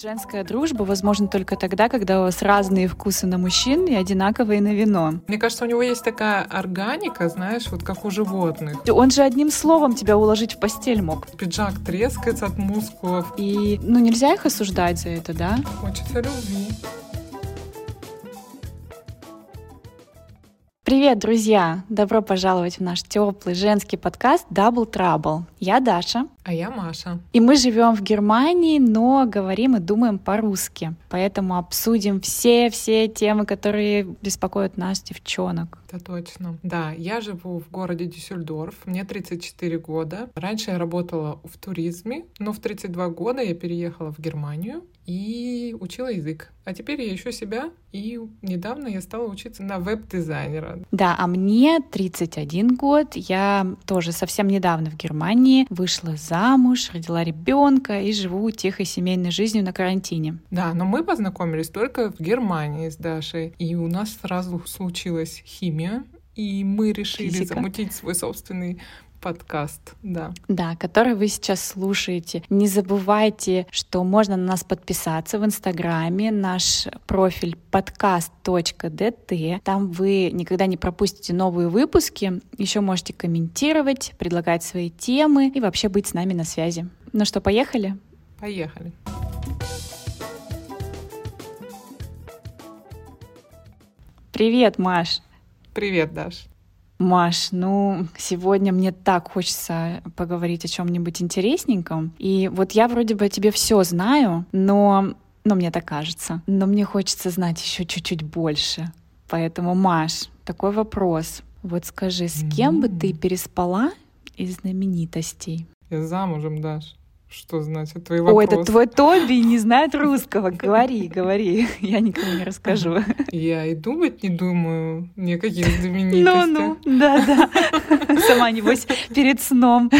Женская дружба возможна только тогда, когда у вас разные вкусы на мужчин и одинаковые на вино. Мне кажется, у него есть такая органика, знаешь, вот как у животных. Он же одним словом тебя уложить в постель мог. Пиджак трескается от мускулов. И, ну, нельзя их осуждать за это, да? Хочется любви. Привет, друзья! Добро пожаловать в наш теплый женский подкаст Double Trouble. Я Даша. А я Маша. И мы живем в Германии, но говорим и думаем по-русски. Поэтому обсудим все-все темы, которые беспокоят нас, девчонок. Это точно. Да, я живу в городе Дюссельдорф, мне 34 года. Раньше я работала в туризме, но в 32 года я переехала в Германию и учила язык. А теперь я ищу себя, и недавно я стала учиться на веб-дизайнера. Да, а мне 31 год, я тоже совсем недавно в Германии вышла замуж, родила ребенка и живу тихой семейной жизнью на карантине. Да, но мы познакомились только в Германии с Дашей, и у нас сразу случилась химия, и мы решили Физика. замутить свой собственный подкаст, да. Да, который вы сейчас слушаете. Не забывайте, что можно на нас подписаться в Инстаграме. Наш профиль podcast.dt. Там вы никогда не пропустите новые выпуски. Еще можете комментировать, предлагать свои темы и вообще быть с нами на связи. Ну что, поехали? Поехали. Привет, Маш. Привет, Даш. Маш, ну, сегодня мне так хочется поговорить о чем-нибудь интересненьком. И вот я вроде бы о тебе все знаю, но, но мне так кажется. Но мне хочется знать еще чуть-чуть больше. Поэтому, Маш, такой вопрос. Вот скажи, с кем бы ты переспала из знаменитостей? Я замужем, Даш. Что значит твои Ой, вопросы? это твой Тоби не знает русского. Говори, говори. Я никому не расскажу. Я и думать не думаю ни о каких знаменитостях. Ну-ну, да-да. Сама, небось, перед сном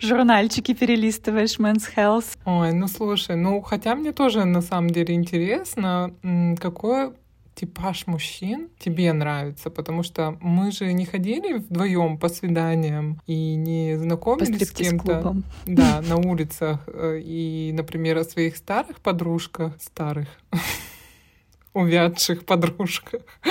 журнальчики перелистываешь Men's Health. Ой, ну слушай, ну хотя мне тоже на самом деле интересно, м, какой типаж мужчин тебе нравится, потому что мы же не ходили вдвоем по свиданиям и не знакомились с кем-то да, на улицах. э, И, например, о своих старых подружках, старых, увядших подружках.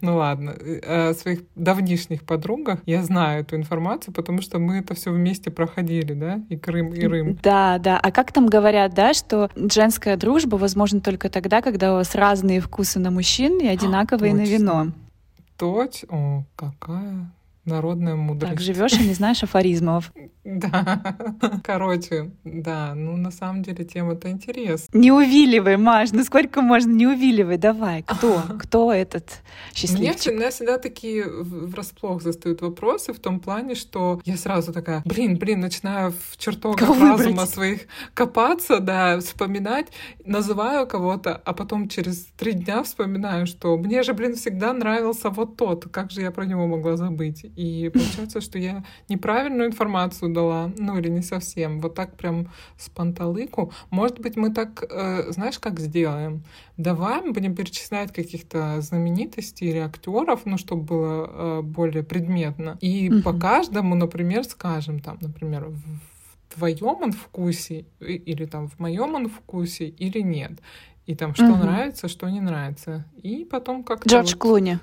Ну ладно, э, о своих давнишних подругах я знаю эту информацию, потому что мы это все вместе проходили, да, и Крым, и Рым. Да, да. А как там говорят, да, что женская дружба возможна только тогда, когда у вас разные вкусы на мужчин и одинаковые на точно. вино. Точь, о, какая народная мудрость. Так живешь и не знаешь афоризмов. Да. Короче, да, ну на самом деле тема-то интересная. Не увиливай, Маш, ну сколько можно не увиливай, давай. Кто? Кто этот Меня счастливчик? всегда, всегда такие врасплох застают вопросы в том плане, что я сразу такая, блин, блин, начинаю в чертогах Кого разума выбрать? своих копаться, да, вспоминать, называю кого-то, а потом через три дня вспоминаю, что мне же, блин, всегда нравился вот тот, как же я про него могла забыть? И получается, что я неправильную информацию дала, ну или не совсем, вот так прям с панталыку. Может быть, мы так, э, знаешь, как сделаем? Давай мы будем перечислять каких-то знаменитостей или актеров, ну, чтобы было э, более предметно. И Мгм. по каждому, например, скажем, там, например, в твоем он вкусе или там в моем он вкусе или нет. И там что Мгм. нравится, что не нравится. И потом как-то Джордж вот- Клуни.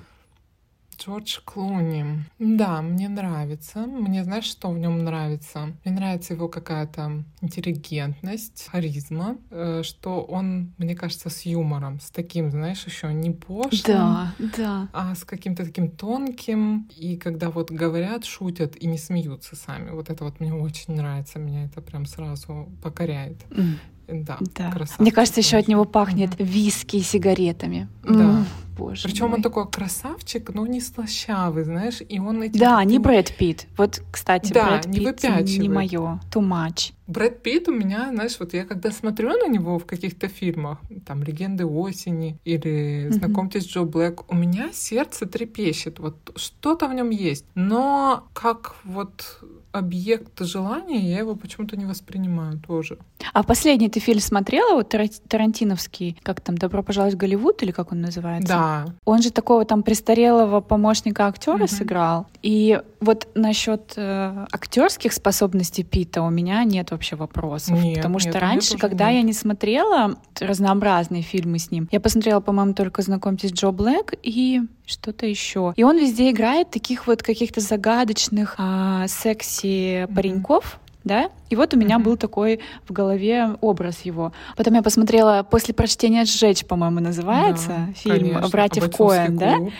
Джордж Клуни. Да, мне нравится. Мне знаешь, что в нем нравится? Мне нравится его какая-то интеллигентность, харизма, э, что он, мне кажется, с юмором, с таким, знаешь, еще не пошлым, Да, да. а с каким-то таким тонким. И когда вот говорят, шутят и не смеются сами. Вот это вот мне очень нравится. Меня это прям сразу покоряет. М, Да, Да. красавчик Мне кажется, еще от него пахнет виски и сигаретами. Да. М, Боже Причем мой. он такой красавчик, но не слащавый, знаешь, и он этим Да, не Брэд Питт. Вот, кстати, Да, Брэд не Питт не выпячивает. мое. Too much. Брэд Питт у меня, знаешь, вот я когда смотрю на него в каких-то фильмах, там «Легенды осени» или. «Знакомьтесь, Джо Блэк», у меня сердце трепещет, вот что-то в нем есть. Но как вот объект желания, я его почему-то не воспринимаю тоже. А последний ты фильм смотрела, вот Тарантиновский, как там «Добро пожаловать в Голливуд» или как он называется? Да. Он же такого там престарелого помощника актера угу. сыграл. И вот насчет э, актерских способностей Пита у меня нет вообще вопросов. Нет, потому нет, что раньше, когда нет. я не смотрела разнообразные фильмы с ним, я посмотрела, по-моему, только «Знакомьтесь, Джо Блэк» и что-то еще. И он везде играет таких вот каких-то загадочных а, секси пареньков, да? И вот у меня mm-hmm. был такой в голове образ его. Потом я посмотрела после прочтения «Сжечь», по-моему, называется да, фильм конечно. «Братьев Коэн», да? Mm-hmm.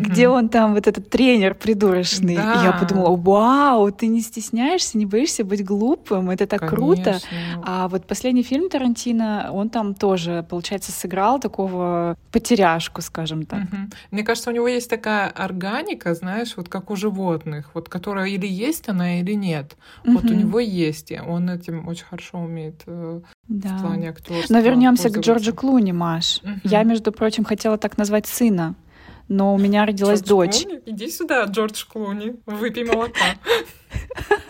Где он там, вот этот тренер придурочный. Да. И я подумала, вау, ты не стесняешься, не боишься быть глупым, это так конечно. круто. А вот последний фильм Тарантино, он там тоже, получается, сыграл такого потеряшку, скажем так. Mm-hmm. Мне кажется, у него есть такая органика, знаешь, вот как у животных, вот которая или есть она, или нет. Mm-hmm. Вот у него есть, и он этим очень хорошо умеет э, да. в плане актерства. Но вернемся к Джорджу Клуни, Маш. Угу. Я, между прочим, хотела так назвать сына, но у меня родилась Джордж дочь. Клуни? Иди сюда, Джордж Клуни, выпей молока.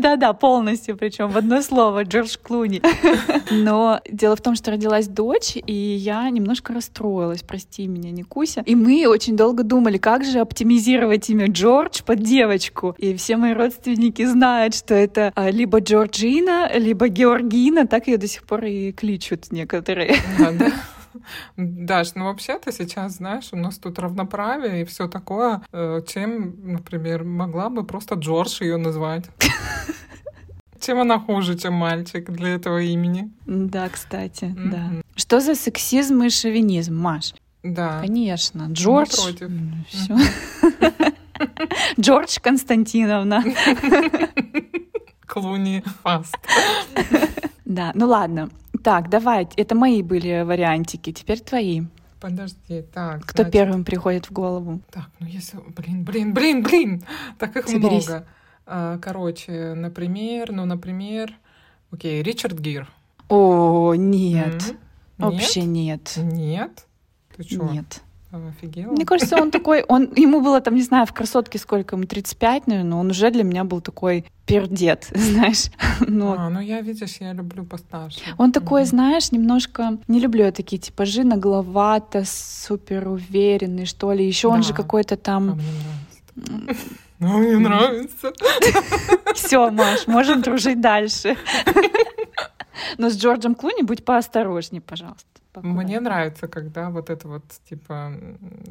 Да-да, полностью, причем в одно слово, Джордж Клуни. Но дело в том, что родилась дочь, и я немножко расстроилась, прости меня, не Куся. И мы очень долго думали, как же оптимизировать имя Джордж под девочку. И все мои родственники знают, что это а, либо Джорджина, либо Георгина, так ее до сих пор и кличут некоторые. Да, да. Даш, ну вообще-то сейчас, знаешь, у нас тут равноправие и все такое, э, чем, например, могла бы просто Джордж ее назвать. Чем она хуже, чем мальчик для этого имени? Да, кстати, mm-hmm. да. Что за сексизм и шовинизм, Маш? Да. Конечно. Джордж. Все. Джордж Константиновна. Клуни Фаст. Да, ну ладно. Так, давай, это мои были вариантики, теперь твои. Подожди, так. Кто значит... первым приходит в голову? Так, ну если... Блин, блин, блин, блин! Так их Соберись. много. А, короче, например, ну, например... Окей, Ричард Гир. О, нет. Mm-hmm. Вообще нет. Нет? Ты что? Нет. Офигела? Мне кажется, он такой, он, ему было там, не знаю, в красотке сколько ему, 35, наверное, но он уже для меня был такой пердет, знаешь. Но... А, ну я, видишь, я люблю постарше. Он такой, mm-hmm. знаешь, немножко, не люблю я такие типажи, нагловато, супер уверенный, что ли. Еще да. он же какой-то там... А мне нравится. Все, Маш, можем дружить дальше. Но с Джорджем Клуни будь поосторожней, пожалуйста. Покуда. Мне нравится, когда вот это вот типа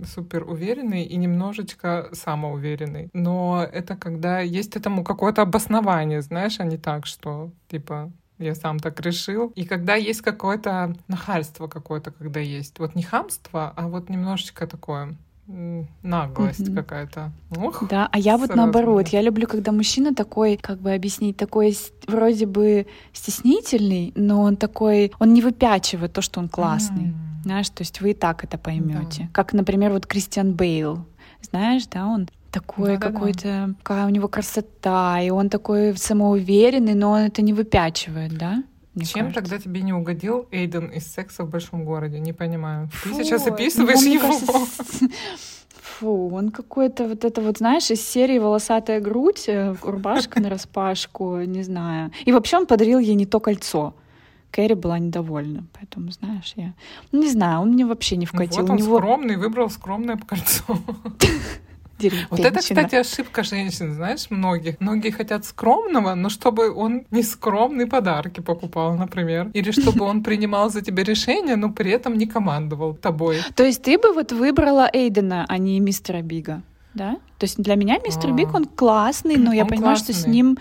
супер уверенный и немножечко самоуверенный. Но это когда есть этому какое-то обоснование, знаешь, а не так, что типа я сам так решил. И когда есть какое-то нахальство какое-то, когда есть. Вот не хамство, а вот немножечко такое наглость mm-hmm. какая-то. Ух, да, а я вот наоборот, я люблю, когда мужчина такой, как бы объяснить, такой вроде бы стеснительный, но он такой, он не выпячивает то, что он классный. Mm-hmm. Знаешь, то есть вы и так это поймете. Да. Как, например, вот Кристиан Бейл. Знаешь, да, он такой да, какой-то, да. какая у него красота, и он такой самоуверенный, но он это не выпячивает, да? Мне Чем кажется. тогда тебе не угодил Эйден из секса в большом городе? Не понимаю. Фу, Ты сейчас описываешь ну, его. Кажется, фу, он какой-то вот это вот, знаешь, из серии «Волосатая грудь», э, рубашка на распашку, не знаю. И вообще он подарил ей не то кольцо. Кэрри была недовольна, поэтому, знаешь, я... Ну, не знаю, он мне вообще не вкатил. Вот он него... скромный, выбрал скромное кольцо. Вот это, кстати, ошибка женщин, знаешь, многих. Многие хотят скромного, но чтобы он не скромные подарки покупал, например. Или чтобы он принимал за тебя решения, но при этом не командовал тобой. То есть ты бы вот выбрала Эйдена, а не мистера Бига? Да? То есть для меня мистер Биг, он классный, но я понимаю, классный. что с ним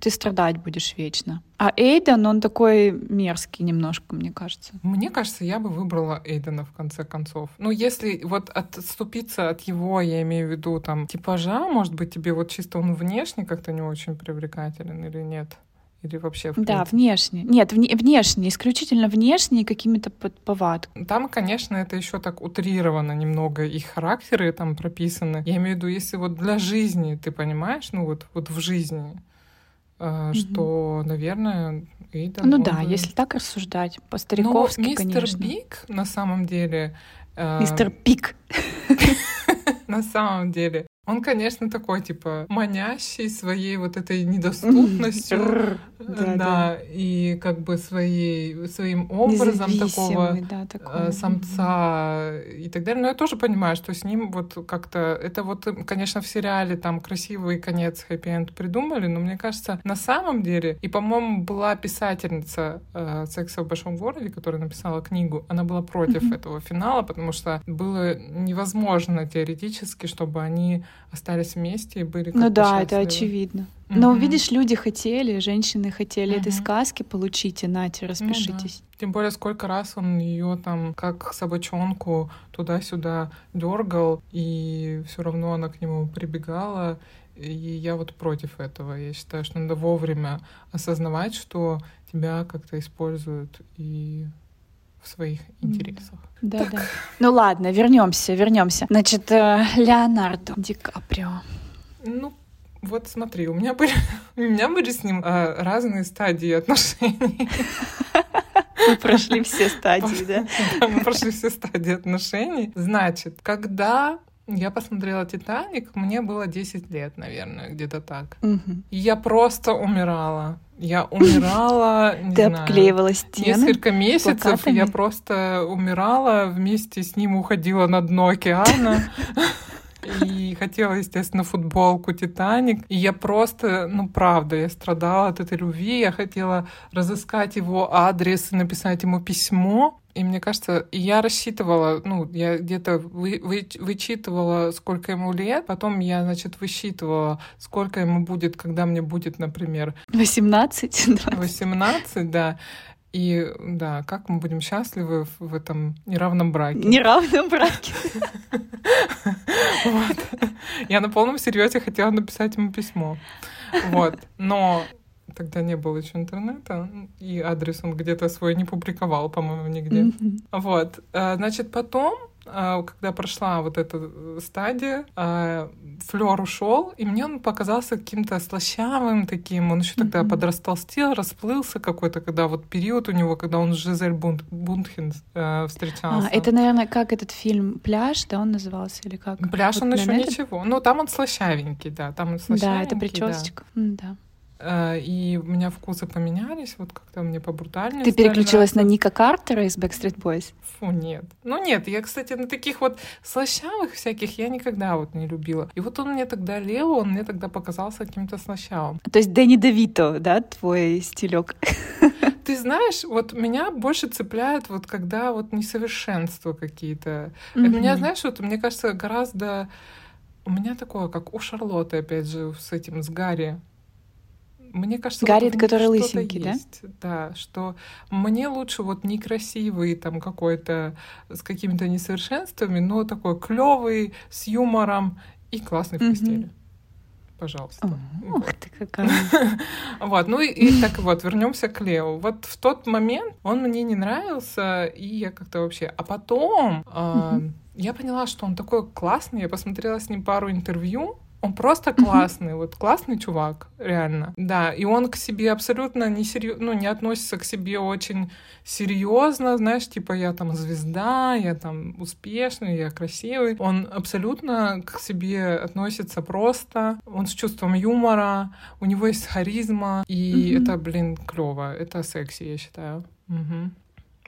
ты страдать будешь вечно. А Эйден, он такой мерзкий немножко, мне кажется. Мне кажется, я бы выбрала Эйдена в конце концов. Ну, если вот отступиться от его, я имею в виду, там, типажа, может быть, тебе вот чисто он внешне как-то не очень привлекателен или нет? Или вообще? Да, внешне. Нет, вне, внешне, исключительно внешне какими-то повадками. Там, конечно, это еще так утрировано немного, их характеры там прописаны. Я имею в виду, если вот для жизни, ты понимаешь, ну вот, вот в жизни, mm-hmm. что, наверное, Эйден... Ну да, бы... если так рассуждать, по-стариковски, Но мистер конечно. Биг, на самом деле... Э... Мистер Пик. На самом деле, Он, конечно, такой, типа, манящий своей вот этой недоступностью. Да, и как бы своей, своим образом такого э, самца и так далее. Но я тоже понимаю, что с ним вот как-то... Это вот, конечно, в сериале там красивый конец хэппи-энд придумали, но мне кажется, на самом деле... И, по-моему, была писательница э, «Секса в большом городе», которая написала книгу, она была против этого финала, потому что было невозможно теоретически, чтобы они остались вместе и были Ну да, счастливы. это очевидно. Но mm-hmm. видишь, люди хотели, женщины хотели mm-hmm. этой сказки, получите, нате, распишитесь. Ну, да. Тем более, сколько раз он ее там, как собачонку, туда-сюда дергал, и все равно она к нему прибегала. И я вот против этого. Я считаю, что надо вовремя осознавать, что тебя как-то используют и своих интересах. Да, так. да. Ну ладно, вернемся, вернемся. Значит, э, Леонардо Ди Каприо. Ну, вот смотри, у меня были, у меня были с ним а, разные стадии отношений. Мы прошли все стадии, да? Да, мы прошли все стадии отношений. Значит, когда я посмотрела «Титаник», мне было 10 лет, наверное, где-то так. Угу. И я просто умирала. Я умирала, не Ты знаю, обклеивала стены несколько месяцев. Плакатами? Я просто умирала, вместе с ним уходила на дно океана. И хотела, естественно, футболку «Титаник». И я просто, ну, правда, я страдала от этой любви. Я хотела разыскать его адрес и написать ему письмо. И мне кажется, я рассчитывала, ну, я где-то вы, вы, вычитывала, сколько ему лет, потом я, значит, высчитывала, сколько ему будет, когда мне будет, например... 18? 20. 18, да. И да, как мы будем счастливы в, этом неравном браке. Неравном браке. Я на полном серьезе хотела написать ему письмо. Вот. Но тогда не было еще интернета, и адрес он где-то свой не публиковал, по-моему, нигде. Вот. А, значит, потом когда прошла вот эта э, стадия, а, флер ушел, и мне он показался каким-то слащавым таким. Он еще тогда mm-hmm. подрастолстел, расплылся какой-то, когда вот период у него, когда он с Жизель Бунт, Бунтхен э, встречался. А, это, наверное, как этот фильм «Пляж», да, он назывался, или как? «Пляж» вот он еще это... ничего. Ну, там он слащавенький, да, там он слащавенький. Да, это причесочка, да. да. Э, и у меня вкусы поменялись, вот как-то мне побрутальнее. Ты переключилась нравиться. на Ника Картера из Backstreet Boys? Фу, нет. Ну нет, я, кстати, на таких вот слащавых всяких я никогда вот не любила. И вот он мне тогда Лео, он мне тогда показался каким-то слащавым. То есть Дэнни Давито, да, твой стилек? Ты знаешь, вот меня больше цепляет вот когда вот несовершенства какие-то. Mm-hmm. Меня, знаешь, вот мне кажется, гораздо... У меня такое, как у Шарлотты, опять же, с этим, с Гарри. Мне кажется, Гарри, вот который лысенький, есть, да? Да, что мне лучше вот некрасивый там какой-то с какими-то несовершенствами, но такой клевый, с юмором и классный в постели. Пожалуйста. Ух ты какая. Вот, ну и, и так вот, вернемся к Лео. Вот в тот момент он мне не нравился, и я как-то вообще... А потом э, я поняла, что он такой классный, я посмотрела с ним пару интервью, он просто классный, вот классный чувак, реально. Да, и он к себе абсолютно не серьезно, ну, не относится к себе очень серьезно, знаешь, типа я там звезда, я там успешный, я красивый. Он абсолютно к себе относится просто, он с чувством юмора, у него есть харизма, и это, блин, клево, это секси, я считаю. Угу.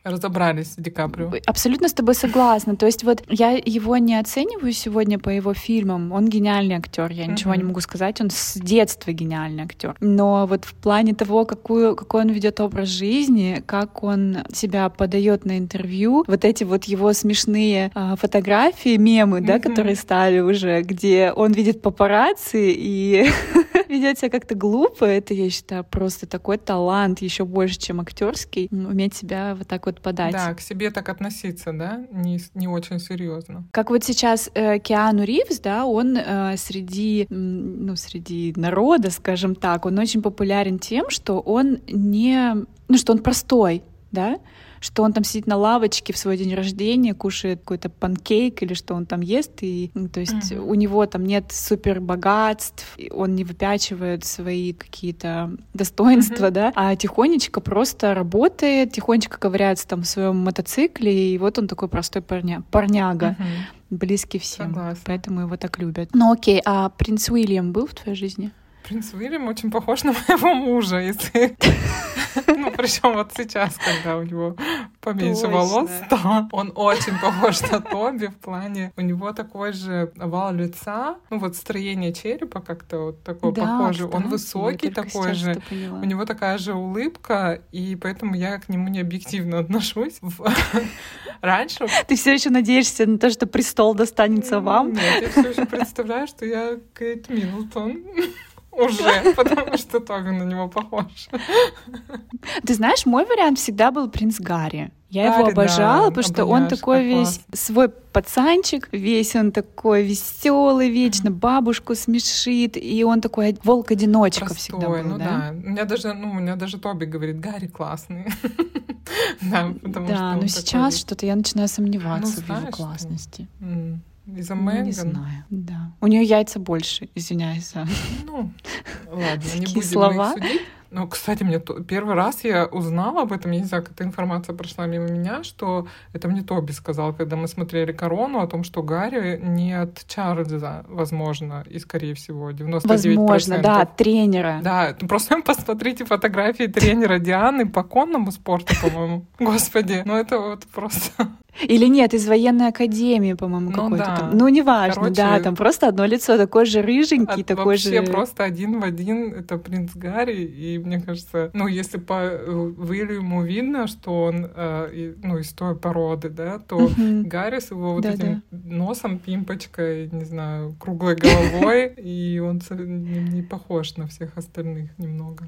Разобрались с Ди Каприо. Абсолютно с тобой согласна. То есть вот я его не оцениваю сегодня по его фильмам. Он гениальный актер, я ничего не могу сказать. Он с детства гениальный актер. Но вот в плане того, какую, какой он ведет образ жизни, как он себя подает на интервью, вот эти вот его смешные э, фотографии, мемы, да, которые стали уже, где он видит папарацци и ведет себя как-то глупо, это, я считаю, просто такой талант, еще больше, чем актерский, уметь себя вот так вот подать. Да, к себе так относиться, да, не, не очень серьезно. Как вот сейчас э, Киану Ривз, да, он э, среди, ну, среди народа, скажем так, он очень популярен тем, что он не, ну, что он простой, да, что он там сидит на лавочке в свой день рождения, кушает какой-то панкейк или что он там ест, и ну, то есть mm-hmm. у него там нет супер богатств, он не выпячивает свои какие-то достоинства, mm-hmm. да, а тихонечко просто работает, тихонечко ковыряется там в своем мотоцикле, и вот он такой простой парня, парняга. Mm-hmm. близкий всем. Согласна. Поэтому его так любят. Ну окей, а принц Уильям был в твоей жизни? Принц Уильям очень похож на моего мужа, если... Ну, причем вот сейчас, когда у него поменьше волос стало, он очень похож на Тоби в плане... У него такой же овал лица, ну вот строение черепа как-то вот такое Да, похоже. Он высокий такой же. У него такая же улыбка, и поэтому я к нему не объективно отношусь. Раньше Ты все еще надеешься на то, что престол достанется вам? Нет, я все еще представляю, что я Кейт Миддлтон уже, потому что Тоби на него похож. Ты знаешь, мой вариант всегда был принц Гарри. Я его Гарри, да, обожала, потому что он такой весь свой пацанчик, весь он такой веселый, вечно бабушку смешит, и он такой волк-одиночка всегда был, ну да? да. У меня даже, ну, у меня даже Тоби говорит, Гарри классный. Да, потому что Да, но сейчас что-то я начинаю сомневаться Ну, в его классности. Из-за Ну, не Меган. знаю, да. У нее яйца больше, извиняюсь за Ну, ладно, не будем слова. их судить. Ну, кстати, мне то- первый раз я узнала об этом, я не знаю, как эта информация прошла мимо меня, что это мне Тоби сказал, когда мы смотрели «Корону», о том, что Гарри не от Чарльза, возможно, и, скорее всего, 99%. Возможно, да, от тренера. Да, ну просто посмотрите фотографии тренера Дианы по конному спорту, по-моему. Господи, ну это вот просто... Или нет, из военной академии, по-моему, Ну какой-то да. там. Ну, неважно, Короче, да, там просто одно лицо такой же рыженький, От- такой вообще же... просто один в один это принц Гарри, и мне кажется, ну, если по э, Уильяму видно, что он, э, ну, из той породы, да, то Мгм. Гарри с его вот Да-да. этим носом, пимпочкой, не знаю, круглой головой, и он не похож на всех остальных немного.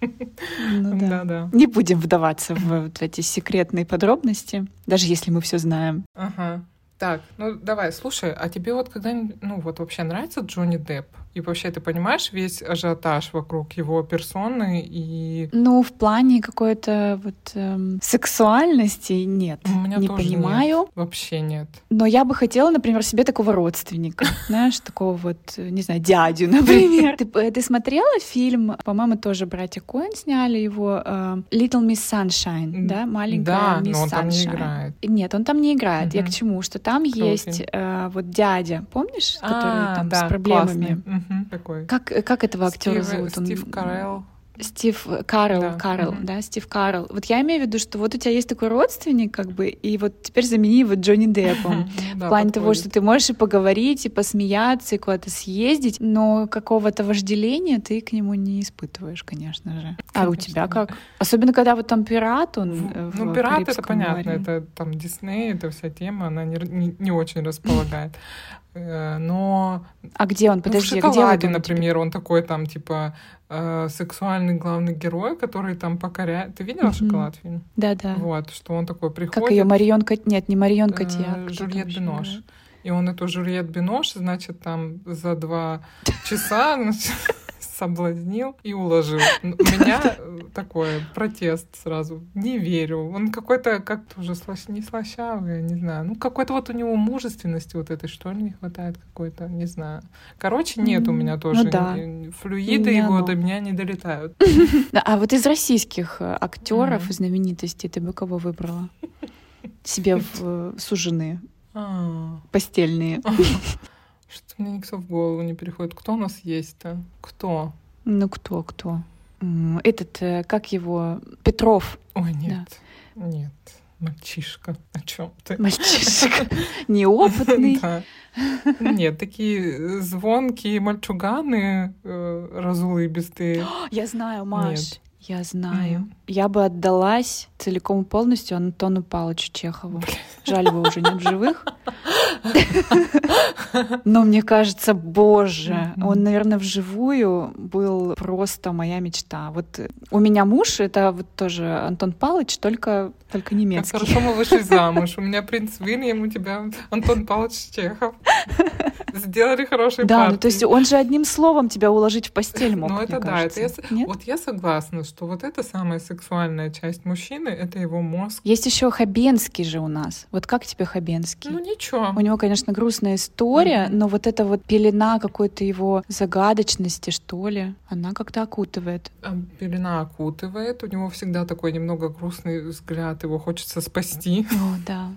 Ну да. Да-да. Не будем вдаваться в вот эти секретные подробности, даже если мы все знаем. Ага. Так, ну давай, слушай, а тебе вот когда-нибудь, ну вот вообще нравится Джонни Депп? И вообще ты понимаешь весь ажиотаж вокруг его персоны и... Ну, в плане какой-то вот эм, сексуальности нет. У меня не тоже понимаю. нет. Вообще нет. Но я бы хотела, например, себе такого родственника, знаешь, такого вот, э, не знаю, дядю, например. Ты, смотрела фильм, по-моему, тоже братья Коэн сняли его, э, Little Miss Sunshine, да, маленькая Да, Мисс но он там не Sunshine. играет. Нет, он там не играет. Я к чему? Что там Кто есть э, вот дядя, помнишь, который А, там да, с проблемами. классный. Мгм, Такой. Как, как этого актера Стив, зовут? Он- Стив Карелл. Стив э, Карл, Да, Карл, мгм. да, Стив Карл. Вот я имею в виду, что вот у тебя есть такой родственник, как бы, и вот теперь замени его Джонни Деппом. В плане того, что ты можешь и поговорить, и посмеяться, и куда-то съездить, но какого-то вожделения ты к нему не испытываешь, конечно же. А у тебя как? Особенно, когда вот там пират, он э, Ну, пират это понятно, это там Дисней, эта вся тема, она не, очень располагает. Э, Но А где он? ну, в Подожди, а где он например, он такой там типа э, сексуальный главный герой, который там покоряет. Ты видела Мгм. шоколад фильм? Да-да. Вот, что он такой приходит. Как ее Марион Кот... Нет, не Марион э, кто там Жюльет Бинош. играет? И он эту Жюльет Бинош, значит, там за два часа соблазнил и уложил. У меня э, такой протест сразу. Не верю. Он какой-то как-то уже слащ... не слащавый, я не знаю. Ну, какой-то вот у него мужественности вот этой, что ли, не хватает какой-то, не знаю. Короче, нет у меня ну тоже. да. ни- Флюиды Не его оно. до меня не долетают. Да, а вот из российских актеров Мгм. и знаменитостей ты бы кого выбрала? Себе в э, сужены А, постельные. Мне никто в голову не приходит. Кто у нас есть-то? Кто? Ну кто, кто? Этот, э, как его, Петров, Ой, нет. Нет. Мальчишка. О чем ты? мальчишка, неопытный. Да. Нет, такие звонкие мальчуганы э, разулыбистые. Я знаю, Маш, Нет. я знаю. Мгм. Я бы отдалась целиком и полностью Антону Павловичу Чехову. Жаль, его уже нет в живых. Но мне кажется, боже, он, наверное, вживую был просто моя мечта. Вот э, у меня муж, это вот тоже Антон Павлович, только, только Как немецкий. хорошо мы вышли замуж. У меня принц Уильям, у тебя Антон Павлович Чехов. Сделали хорошие Да, партии. ну то есть он же одним словом тебя уложить в постель мог, Ну, это да, кажется. это я Нет? Вот я согласна, что вот это самая сексуальная часть мужчины, это его мозг. Есть еще Хабенский же у нас. Вот как тебе Хабенский? Ну ничего. У него, конечно, грустная история, Мгм. но вот эта вот пелена какой-то его загадочности, что ли, она как-то окутывает. А, Пелена окутывает, у него всегда такой немного грустный взгляд, его хочется спасти. О, да.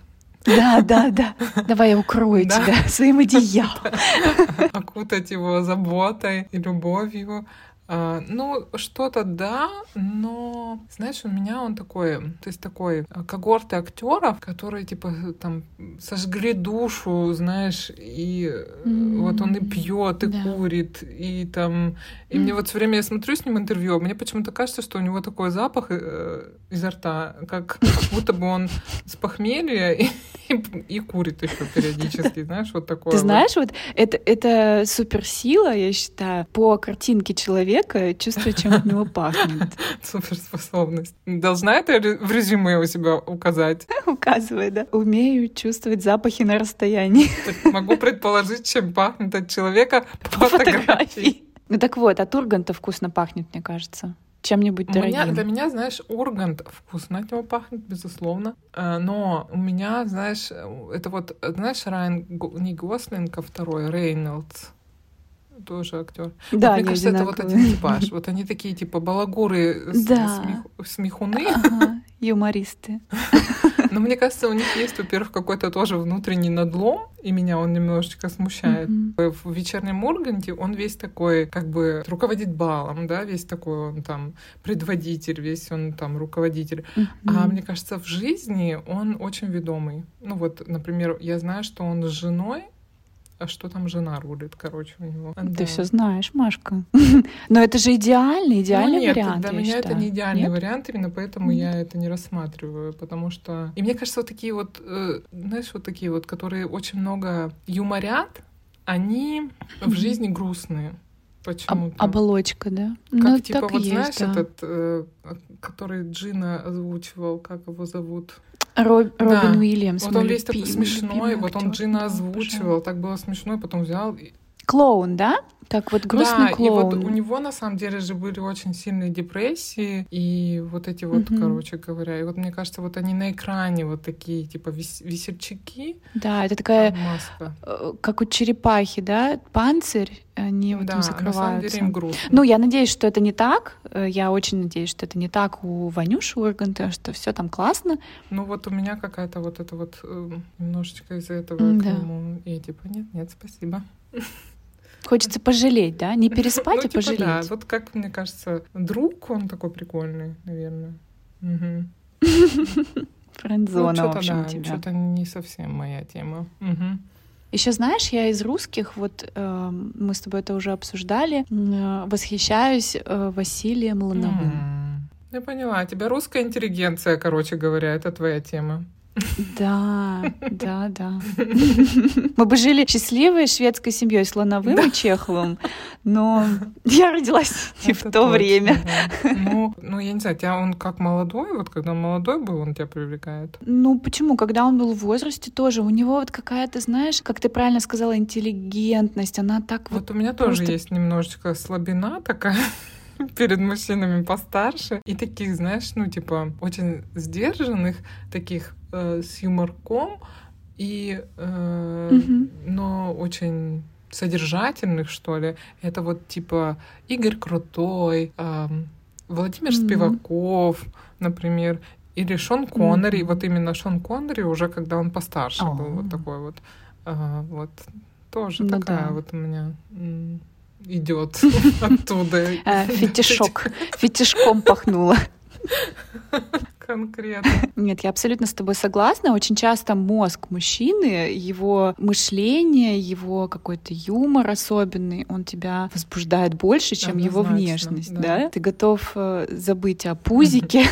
Да, да, да. Давай я укрою Да. тебя своим одеялом. окутать его заботой и любовью. А, Ну, что-то да, но, знаешь, у меня он такой, то есть такой а, когорты актеров, которые, типа, там, сожгли душу, знаешь, и М, вот он и пьет, и да. курит, и там... И мне вот все время, я смотрю с ним интервью, а мне почему-то кажется, что у него такой запах э, изо рта, как будто бы он с похмелья и, и, и курит еще периодически, знаешь, вот такое. Ты знаешь, вот это, это суперсила, я считаю, по картинке человека чувствовать, чем от него пахнет. Суперспособность. Должна это в резюме у себя указать. Указывай, да. Умею чувствовать запахи на расстоянии. Так Могу предположить, чем пахнет от человека по По фотографии. фотографии. Ну так вот, от Урганта вкусно пахнет, мне кажется. Чем-нибудь У меня, дорогим. для меня, знаешь, Ургант вкусно от него пахнет, безусловно. Э, Но у меня, знаешь, э, это вот, э, знаешь, Райан, не Гослинг, а второй, Рейнольдс. Тоже актер. Да, Мне они кажется, это вот одинаковые. один типаж. Вот они такие, типа, балагуры, Да. смех- смехуны. Ага, юмористы. Но мне кажется, у них есть, во-первых, какой-то тоже внутренний надлом, и меня он немножечко смущает. Мгм. В вечернем Урганте он весь такой, как бы, руководит балом, да, весь такой он там предводитель, весь он там руководитель. А Мгм. мне кажется, в жизни он очень ведомый. Ну вот, например, я знаю, что он с женой, а что там жена рулит, короче, у него. Ты Да. все знаешь, Машка. Но это же идеальный, идеальный ну, нет, вариант. для меня это считаю. не идеальный Нет? вариант, именно поэтому Мгм. я это не рассматриваю, потому что... И мне кажется, вот такие вот, э, знаешь, вот такие вот, которые очень много юморят, они в жизни грустные. Об- Почему-то. оболочка, да? Как ну, типа вот и знаешь есть, да. этот, э, который Джина озвучивал, как его зовут? Роб- Да. Робин Уильямс. вот он весь такой смешной, вот он. Джина озвучивал, так было смешно, и потом взял и Клоун, да? Как вот грустный да, и вот клоун. у него на самом деле же были очень сильные депрессии, и вот эти вот, Мгм. короче говоря, и вот мне кажется, вот они на экране вот такие, типа вес- весельчаки, Да, это такая, маска. э, как у черепахи, да, панцирь, они вот да, им на самом закрываются. деле им грустно. Ну, я надеюсь, что это не так. Э, Я очень надеюсь, что это не так у Ванюши Урганта, что все там классно. Ну вот у меня какая-то вот это вот э, немножечко из-за этого М, к да. нему, и типа, нет, нет, спасибо. Хочется пожалеть, да? Не переспать, ну, а типа, пожалеть. да, вот как мне кажется, друг, он такой прикольный, наверное. Мгм. Френдзона, ну, в общем, да, тебя. что-то не совсем моя тема. Мгм. Еще знаешь, я из русских, вот э, мы с тобой это уже обсуждали, э, восхищаюсь э, Василием Лановым. М. Я поняла. Тебя русская интеллигенция, короче говоря, это твоя тема. Да, да, да. Мы бы жили счастливой шведской семьей с Лановым и Чеховым, но я родилась не в то точно, время. да. Ну, ну, я не знаю, тебя он как молодой, вот когда он молодой был, он тебя привлекает. Ну почему? Когда он был в возрасте тоже, у него вот какая-то, знаешь, как ты правильно сказала, интеллигентность, она так вот... Вот у меня тоже есть немножечко слабина такая перед мужчинами постарше. И таких, знаешь, ну, типа, очень сдержанных, таких э, с юморком, и, э, Мгм. но очень содержательных, что ли. Это вот типа Игорь Крутой, Владимир Мгм. Спиваков, например, или Шон Коннери. Мгм. Вот именно Шон Коннери уже когда он постарше был, О. вот такой вот. А, вот тоже Ну такая да. вот у меня идет оттуда. э, фетишок, фетишком пахнуло. Конкретно. Нет, я абсолютно с тобой согласна. Очень часто мозг мужчины, его мышление, его какой-то юмор особенный, он тебя возбуждает больше, чем его Однозначно, внешность, да. да? Ты готов э, забыть о пузике,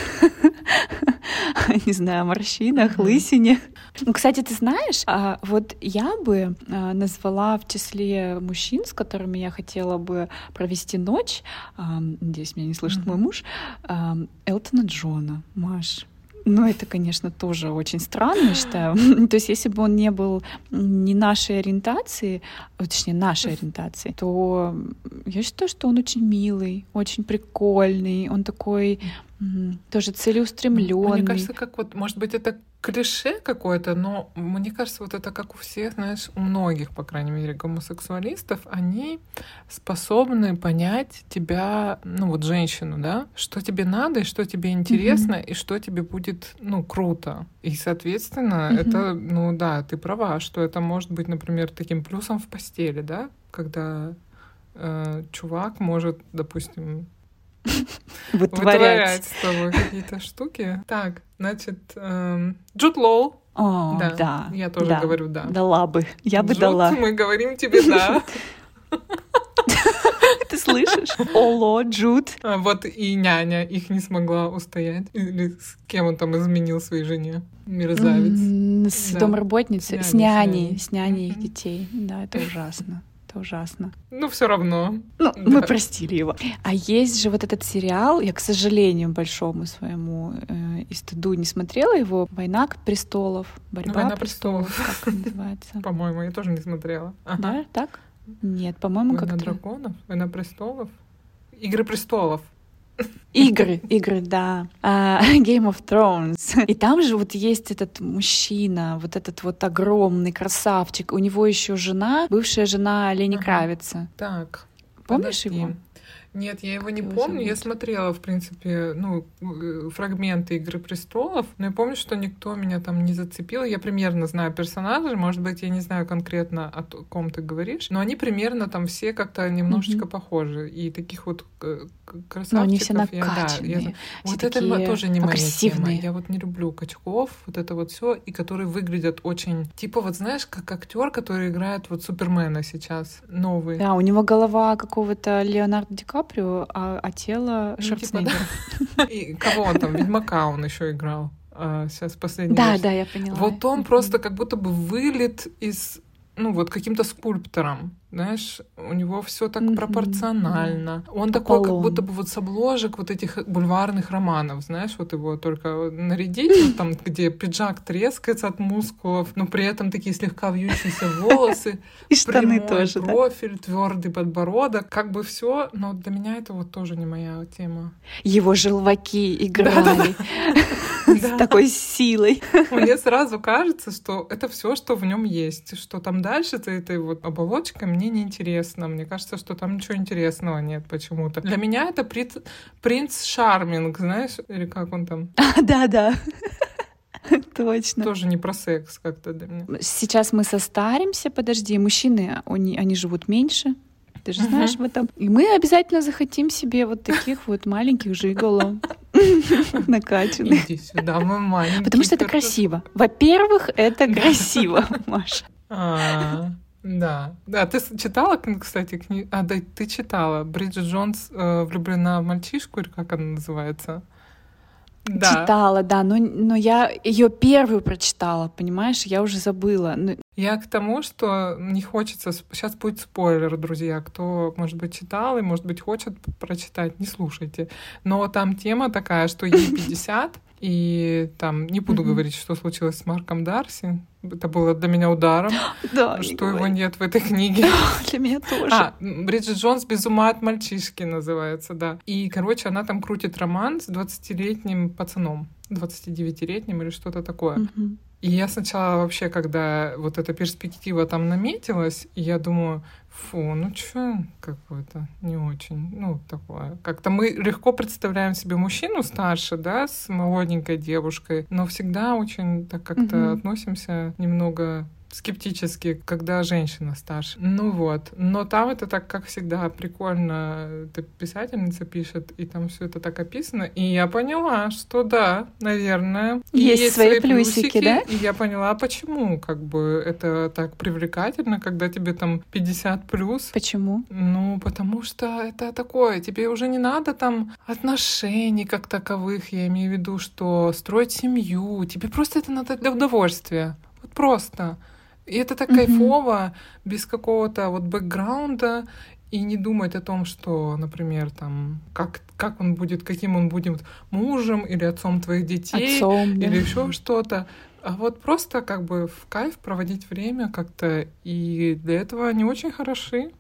не знаю, о морщинах, лысине. Ну, Кстати, ты знаешь, а, вот я бы а, назвала в числе мужчин, с которыми я хотела бы провести ночь, надеюсь, меня не слышит мой муж, Элтона Джона, Маш. Ну, это, конечно, тоже очень странно, считаю. То есть, если бы он не был не нашей ориентации, точнее, нашей ориентации, то я считаю, что он очень милый, очень прикольный, он такой Угу. Тоже целеустремленный. Мне кажется, как вот, может быть, это клише какое-то, но мне кажется, вот это как у всех, знаешь, у многих, по крайней мере, гомосексуалистов, они способны понять тебя, ну вот женщину, да, что тебе надо и что тебе интересно mm-hmm. и что тебе будет, ну круто. И соответственно, mm-hmm. это, ну да, ты права, что это может быть, например, таким плюсом в постели, да, когда э, чувак может, допустим, вытворять с тобой какие-то штуки. Так, значит, эм, Джуд Лоу. О, да, да. Я тоже да, говорю да. Дала бы. Я бы Джуд, дала. мы говорим тебе да. Ты слышишь? Оло, Джуд. А, вот и няня их не смогла устоять. Или с кем он там изменил своей жене? Мерзавец. С да. домработницей, с няней, с няней их детей. Да, это ужасно это ужасно. Ну, все равно. Ну, да. мы простили его. А есть же вот этот сериал, я, к сожалению, большому своему э, и стыду не смотрела его, «Война престолов», «Борьба Война престолов», престолов. как называется. По-моему, я тоже не смотрела. Да, так? Нет, по-моему, как-то... «Война драконов», «Война престолов», «Игры престолов». Игры, игры, да. Uh, Game of Thrones. И там же вот есть этот мужчина, вот этот вот огромный красавчик. У него еще жена, бывшая жена Лени ага. Кравица. Так. Помнишь подожди. его? Нет, я его не его помню. Я смотрела, в принципе, ну, э, фрагменты Игры престолов, но я помню, что никто меня там не зацепил. Я примерно знаю персонажей, может быть, я не знаю конкретно о ком ты говоришь, но они примерно там все как-то немножечко mm-hmm. похожи. И таких вот красавчиков. Но они все накачанные. Я, я, вот это тоже не моя тема. Я вот не люблю качков, вот это вот все, и которые выглядят очень, типа вот знаешь, как актер, который играет вот Супермена сейчас, новый. Да, у него голова какого-то Леонардо Ди Каприо, а, а тело ну, Шварценеггера. Типа, да. И кого он там? Ведьмака он еще играл. А, сейчас последний Да, раз. да, я поняла. Вот он просто как будто бы вылет из ну вот каким-то скульптором, знаешь, у него все так mm-hmm. пропорционально. Он Аполлон. такой, как будто бы вот с обложек вот этих бульварных романов, знаешь, вот его только нарядить, там, где пиджак трескается от мускулов, но при этом такие слегка вьющиеся волосы, и штаны тоже, профиль, твердый подбородок, как бы все, но для меня это вот тоже не моя тема. Его желваки играли с такой силой. Мне сразу кажется, что это все, что в нем есть, что там дальше за этой вот оболочкой мне не интересно. Мне кажется, что там ничего интересного нет почему-то. Для меня это принц, принц Шарминг, знаешь, или как он там? Да, да. Точно. Тоже не про секс как-то для меня. Сейчас мы состаримся, подожди, мужчины, они, они живут меньше, ты же знаешь об этом. И мы обязательно захотим себе вот таких вот маленьких жиголов накачанных. Иди сюда, мы маленькие. Потому что это красиво. Во-первых, это красиво, Маша. А, да. Да, ты читала, кстати, книгу... А, да, ты читала. Бриджит Джонс э, влюблена в мальчишку, или как она называется? Да. Читала, да, но, но я ее первую прочитала, понимаешь, я уже забыла. Ну, я к тому, что не хочется... Сейчас будет спойлер, друзья. Кто, может быть, читал и, может быть, хочет прочитать, не слушайте. Но там тема такая, что ей 50, и там не буду говорить, что случилось с Марком Дарси. Это было для меня ударом, да, что его нет в этой книге. для меня тоже. А, Бриджит Джонс «Без ума от мальчишки» называется, да. И, короче, она там крутит роман с 20-летним пацаном. 29-летним или что-то такое. И я сначала вообще, когда вот эта перспектива там наметилась, я думаю, фу, ну чё, какое-то не очень, ну такое. Как-то мы легко представляем себе мужчину старше, да, с молоденькой девушкой, но всегда очень так как-то mm-hmm. относимся немного скептически, когда женщина старше. Ну вот. Но там это так, как всегда, прикольно. Эта писательница пишет, и там все это так описано. И я поняла, что да, наверное. Есть, есть свои, свои плюсики, плюсики, да? И я поняла, почему как бы это так привлекательно, когда тебе там 50 плюс. Почему? Ну, потому что это такое, тебе уже не надо там отношений как таковых, я имею в виду, что строить семью, тебе просто это надо для удовольствия. Вот просто. И это так mm-hmm. кайфово, без какого-то вот бэкграунда, и не думать о том, что, например, там, как, как он будет, каким он будет мужем или отцом твоих детей, отцом, или да. еще что-то. А вот просто как бы в кайф проводить время как-то, и для этого они очень хороши.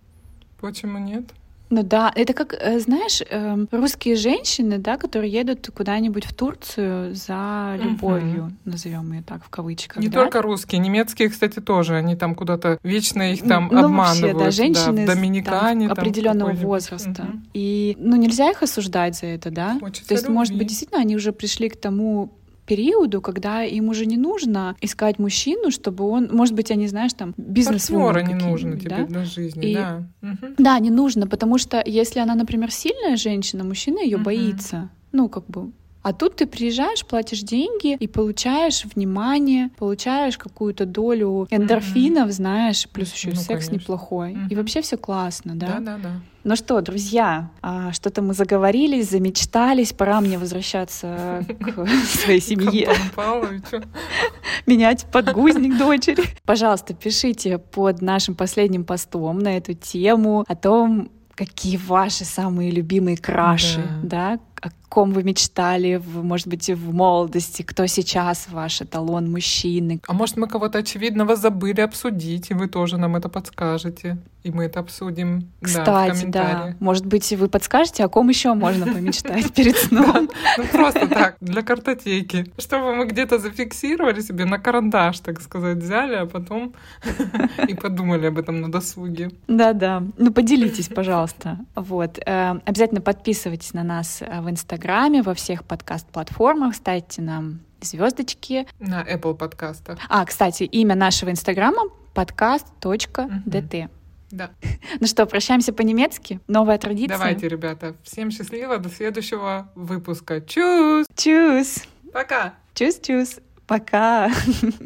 Почему нет? Ну да, это как, э, знаешь, эм, русские женщины, да, которые едут куда-нибудь в Турцию за любовью, угу. назовем ее так в кавычках. Не да? только русские, немецкие, кстати, тоже, они там куда-то вечно их там ну, обманывают. Вообще, да, женщины да, в Доминикане, там, определенного возраста. Угу. И, ну, нельзя их осуждать за это, да? Хочется То есть, любви. может быть, действительно, они уже пришли к тому периоду, когда им уже не нужно искать мужчину, чтобы он, может быть, они, знаешь, там бизнес Партнера не нужно тебе да? для жизни, и, да. Угу. Да, не нужно, потому что если она, например, сильная женщина, мужчина ее угу. боится. Ну, как бы а тут ты приезжаешь, платишь деньги и получаешь внимание, получаешь какую-то долю эндорфинов, mm-hmm. знаешь, плюс еще ну, секс конечно. неплохой. Mm-hmm. И вообще все классно, да? Да, да, да. Ну что, друзья, а, что-то мы заговорились, замечтались, пора мне возвращаться к своей семье. Менять подгузник дочери. Пожалуйста, пишите под нашим последним постом на эту тему о том, какие ваши самые любимые краши, да, да о ком вы мечтали, в, может быть, в молодости, кто сейчас ваш эталон мужчины. А может, мы кого-то очевидного забыли обсудить, и вы тоже нам это подскажете, и мы это обсудим Кстати, да, да. Может быть, вы подскажете, о ком еще можно помечтать перед сном? Ну, просто так, для картотеки. Чтобы мы где-то зафиксировали себе на карандаш, так сказать, взяли, а потом и подумали об этом на досуге. Да-да. Ну, поделитесь, пожалуйста. Вот. Э, обязательно подписывайтесь на нас в в Инстаграме, во всех подкаст-платформах, ставьте нам звездочки. На Apple подкастах. А, кстати, имя нашего Инстаграма podcast.dt. Угу. Да. Ну что, прощаемся по-немецки? Новая традиция. Давайте, ребята. Всем счастливо. До следующего выпуска. Чус! Чус! Пока! Чус-чус! Пока!